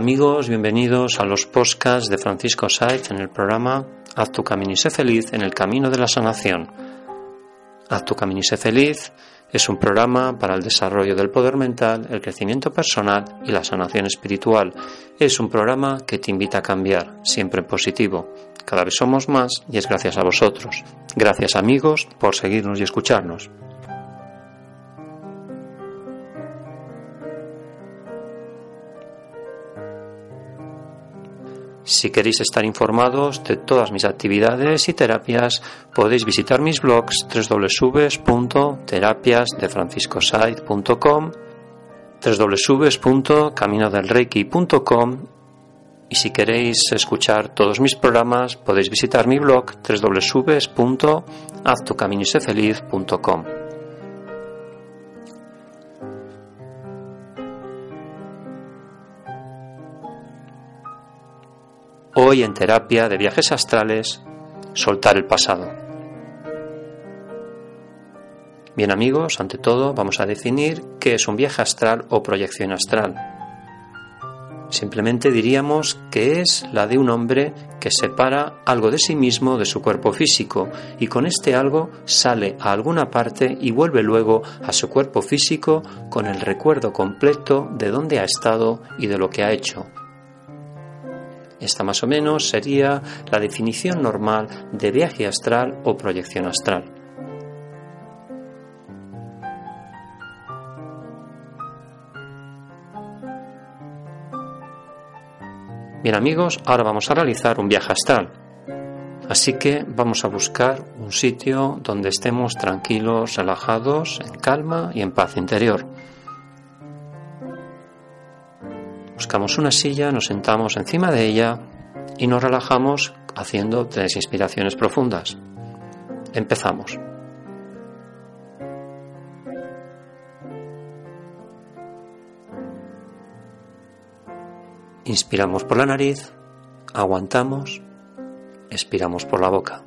Amigos, bienvenidos a los podcasts de Francisco Saez en el programa Haz tu camino y sé feliz en el camino de la sanación. Haz tu camino y sé feliz es un programa para el desarrollo del poder mental, el crecimiento personal y la sanación espiritual. Es un programa que te invita a cambiar, siempre en positivo. Cada vez somos más y es gracias a vosotros. Gracias amigos por seguirnos y escucharnos. Si queréis estar informados de todas mis actividades y terapias, podéis visitar mis blogs www.terapiasdefranciscoside.com, www.caminodelreiki.com y si queréis escuchar todos mis programas, podéis visitar mi blog www.haztucaminosefeliz.com. Hoy en terapia de viajes astrales, soltar el pasado. Bien amigos, ante todo vamos a definir qué es un viaje astral o proyección astral. Simplemente diríamos que es la de un hombre que separa algo de sí mismo de su cuerpo físico y con este algo sale a alguna parte y vuelve luego a su cuerpo físico con el recuerdo completo de dónde ha estado y de lo que ha hecho, esta más o menos sería la definición normal de viaje astral o proyección astral. Bien amigos, ahora vamos a realizar un viaje astral. Así que vamos a buscar un sitio donde estemos tranquilos, relajados, en calma y en paz interior. Buscamos una silla, nos sentamos encima de ella y nos relajamos haciendo tres inspiraciones profundas. Empezamos. Inspiramos por la nariz, aguantamos, expiramos por la boca.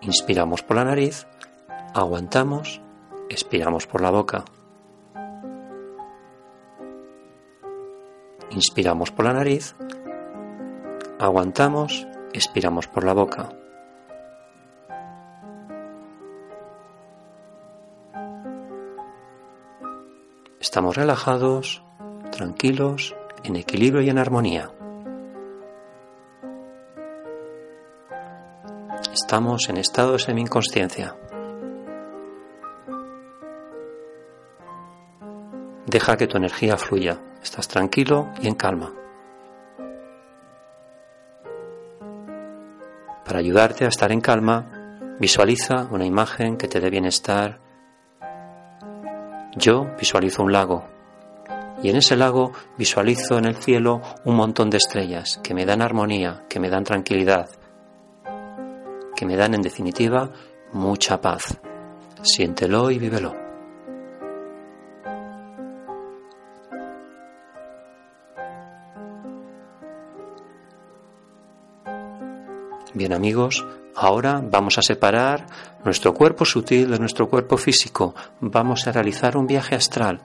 Inspiramos por la nariz, aguantamos, expiramos por la boca. Inspiramos por la nariz, aguantamos, expiramos por la boca. Estamos relajados, tranquilos, en equilibrio y en armonía. Estamos en estado de semi-inconsciencia. Deja que tu energía fluya. Estás tranquilo y en calma. Para ayudarte a estar en calma, visualiza una imagen que te dé bienestar. Yo visualizo un lago y en ese lago visualizo en el cielo un montón de estrellas que me dan armonía, que me dan tranquilidad, que me dan en definitiva mucha paz. Siéntelo y vívelo. Bien amigos, ahora vamos a separar nuestro cuerpo sutil de nuestro cuerpo físico. Vamos a realizar un viaje astral.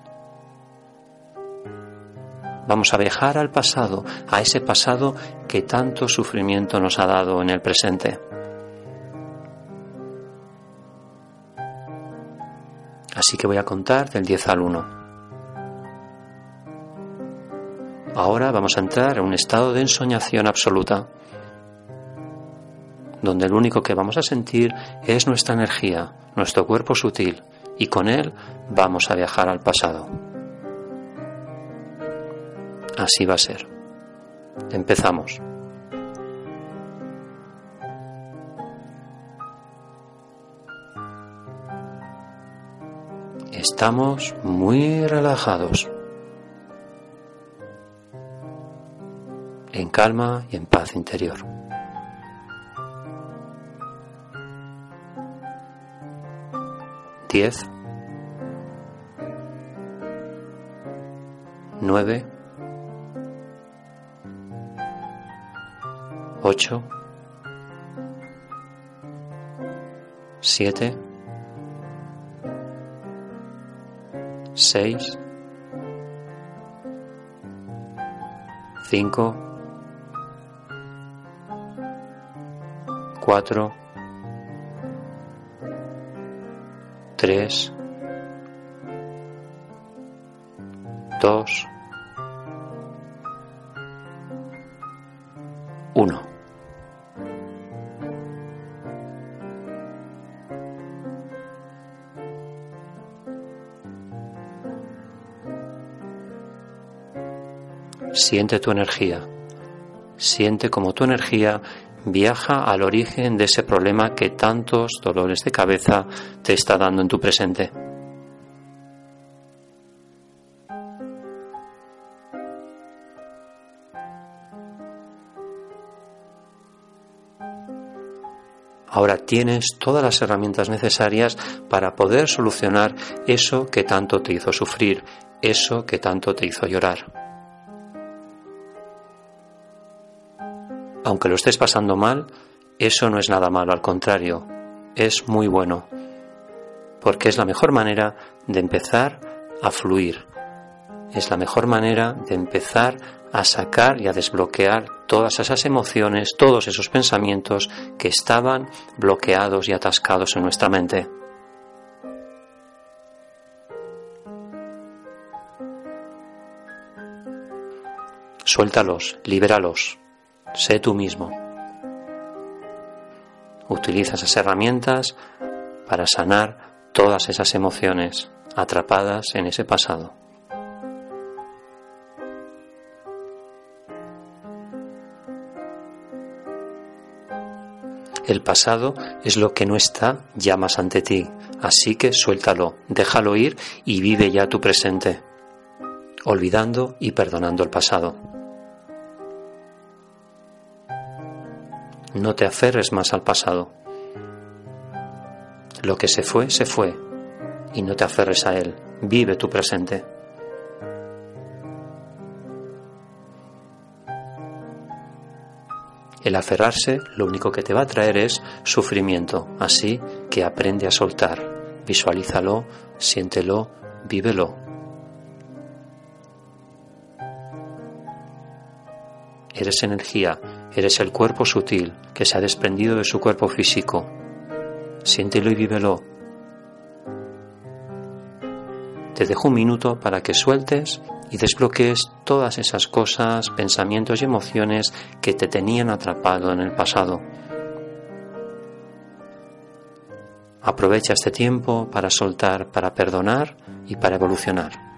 Vamos a viajar al pasado, a ese pasado que tanto sufrimiento nos ha dado en el presente. Así que voy a contar del 10 al 1. Ahora vamos a entrar en un estado de ensoñación absoluta donde lo único que vamos a sentir es nuestra energía, nuestro cuerpo sutil, y con él vamos a viajar al pasado. Así va a ser. Empezamos. Estamos muy relajados, en calma y en paz interior. 10, 9, 8, 7, 6, 5, 4, 3, 2, 1. Siente tu energía. Siente como tu energía viaja al origen de ese problema que tantos dolores de cabeza te está dando en tu presente. Ahora tienes todas las herramientas necesarias para poder solucionar eso que tanto te hizo sufrir, eso que tanto te hizo llorar. Aunque lo estés pasando mal, eso no es nada malo, al contrario, es muy bueno, porque es la mejor manera de empezar a fluir, es la mejor manera de empezar a sacar y a desbloquear todas esas emociones, todos esos pensamientos que estaban bloqueados y atascados en nuestra mente. Suéltalos, libéralos, sé tú mismo. Utiliza esas herramientas para sanar todas esas emociones atrapadas en ese pasado. El pasado es lo que no está ya más ante ti, así que suéltalo, déjalo ir y vive ya tu presente, olvidando y perdonando el pasado. No te aferres más al pasado. Lo que se fue, se fue, y no te aferres a él, vive tu presente. El aferrarse lo único que te va a traer es sufrimiento, así que aprende a soltar, visualízalo, siéntelo, vívelo. Eres energía, eres el cuerpo sutil que se ha desprendido de su cuerpo físico. Siéntelo y vívelo. Te dejo un minuto para que sueltes y desbloquees todas esas cosas, pensamientos y emociones que te tenían atrapado en el pasado. Aprovecha este tiempo para soltar, para perdonar y para evolucionar.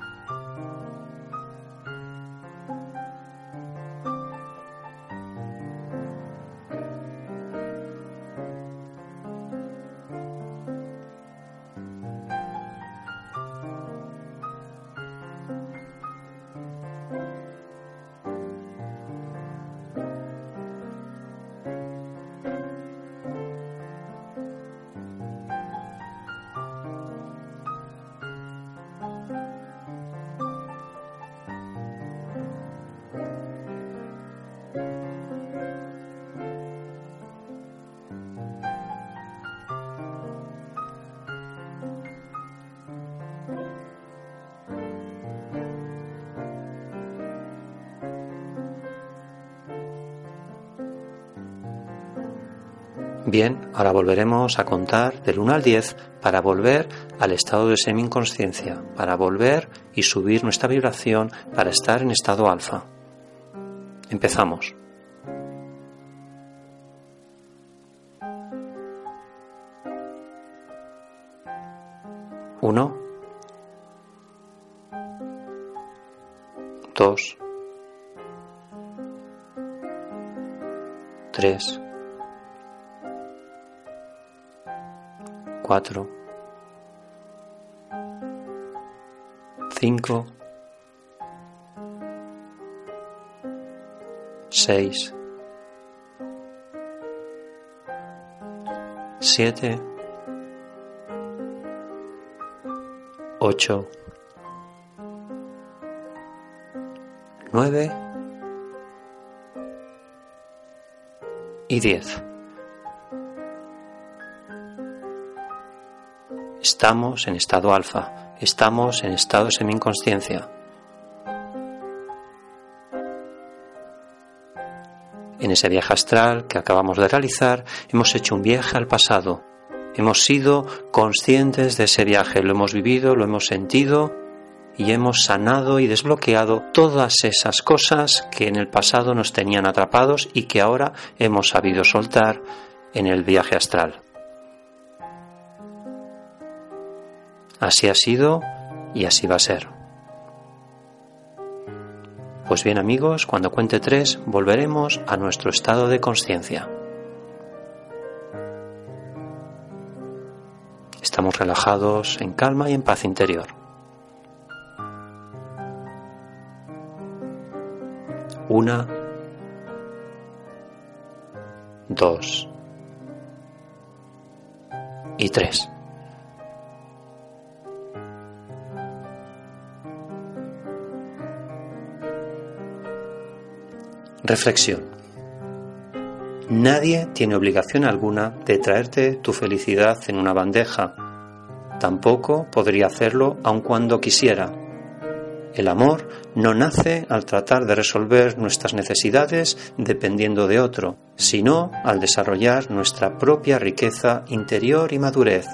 Bien, ahora volveremos a contar del 1 al 10 para volver al estado de semi-inconsciencia, para volver y subir nuestra vibración para estar en estado alfa. Empezamos. Uno, dos, tres, cuatro, cinco, seis, siete, ocho, nueve y diez. Estamos en estado alfa, estamos en estado semi-inconsciencia. En ese viaje astral que acabamos de realizar, hemos hecho un viaje al pasado. Hemos sido conscientes de ese viaje, lo hemos vivido, lo hemos sentido y hemos sanado y desbloqueado todas esas cosas que en el pasado nos tenían atrapados y que ahora hemos sabido soltar en el viaje astral. Así ha sido y así va a ser. Pues bien amigos, cuando cuente tres volveremos a nuestro estado de conciencia. Estamos relajados, en calma y en paz interior. Una, dos y tres. Reflexión. Nadie tiene obligación alguna de traerte tu felicidad en una bandeja. Tampoco podría hacerlo aun cuando quisiera. El amor no nace al tratar de resolver nuestras necesidades dependiendo de otro, sino al desarrollar nuestra propia riqueza interior y madurez.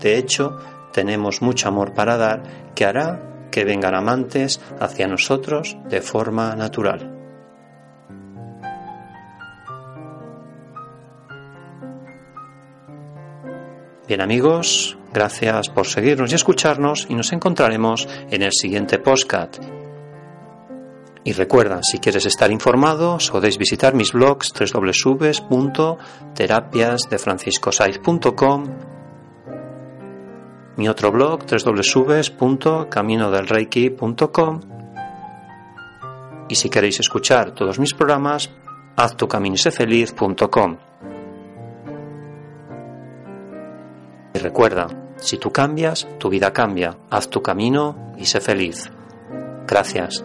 De hecho, tenemos mucho amor para dar que hará que vengan amantes hacia nosotros de forma natural. Bien amigos, gracias por seguirnos y escucharnos y nos encontraremos en el siguiente podcast. Y recuerda, si quieres estar informado, podéis visitar mis blogs www.terapiasdefranciscosaiz.com mi otro blog www.caminodelreiki.com y si queréis escuchar todos mis programas, haztucaminosefeliz.com. Y recuerda, si tú cambias, tu vida cambia. Haz tu camino y sé feliz. Gracias.